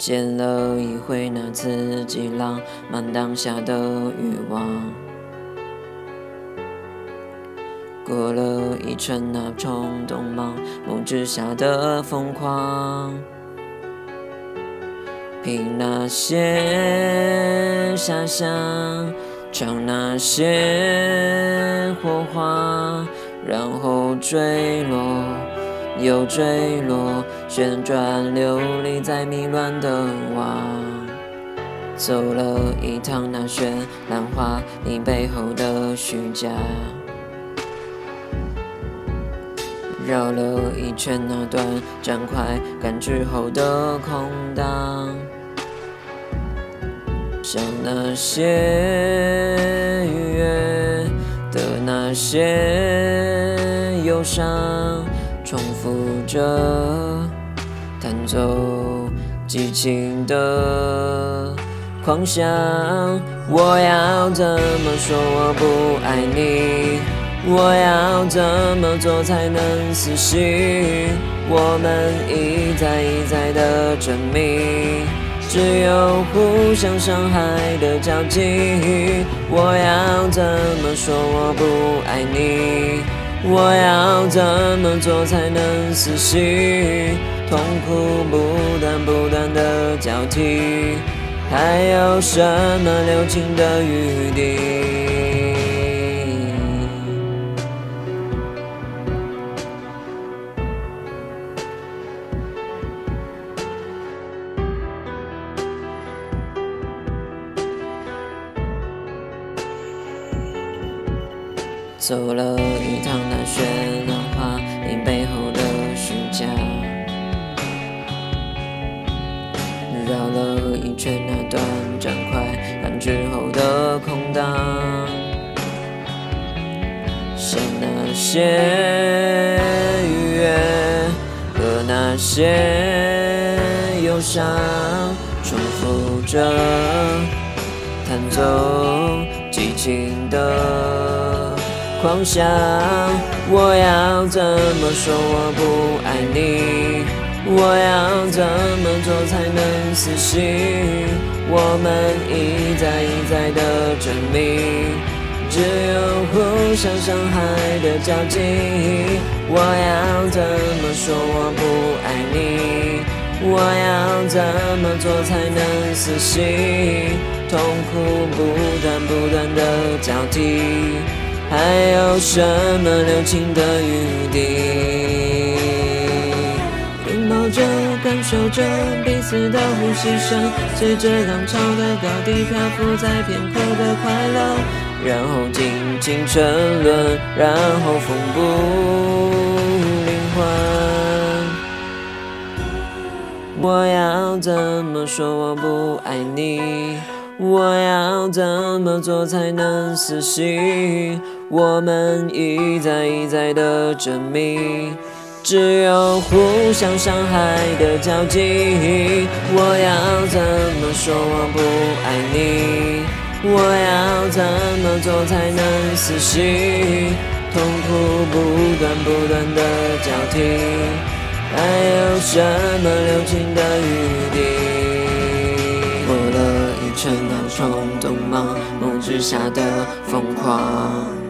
见了一回那刺激浪漫当下的欲望，过了一程那冲动盲目之下的疯狂，凭那些遐想，尝那些火花，然后坠落。又坠落，旋转流离在迷乱的网，走了一趟那绚烂华丽背后的虚假，绕了一圈那短暂快感之后的空荡，像那些愉悦的那些忧伤。重复着弹奏激情的狂想，我要怎么说我不爱你？我要怎么做才能死心？我们一再一再的证明，只有互相伤害的交集。我要怎么说我不爱你？我要怎么做才能死心？痛苦不断不断的交替，还有什么留情的余地？走了一趟那绚烂华丽背后的虚假，绕了一圈那短暂快感之后的空荡，像那些愉悦和那些忧伤，重复着弹奏激情的。狂想，我要怎么说我不爱你？我要怎么做才能死心？我们一再一再的证明，只有互相伤害的交集。我要怎么说我不爱你？我要怎么做才能死心？痛苦不断不断的交替。还有什么留情的余地？拥抱着，感受着彼此的呼吸声，随着浪潮的高低漂浮在片刻的快乐，然后尽情沉沦，然后风不灵魂。我要怎么说我不爱你？我要怎么做才能死心？我们一再一再的证明，只有互相伤害的交集。我要怎么说我不爱你？我要怎么做才能死心？痛苦不断不断的交替，还有什么留情的余地？过了冲动盲目之下的疯狂。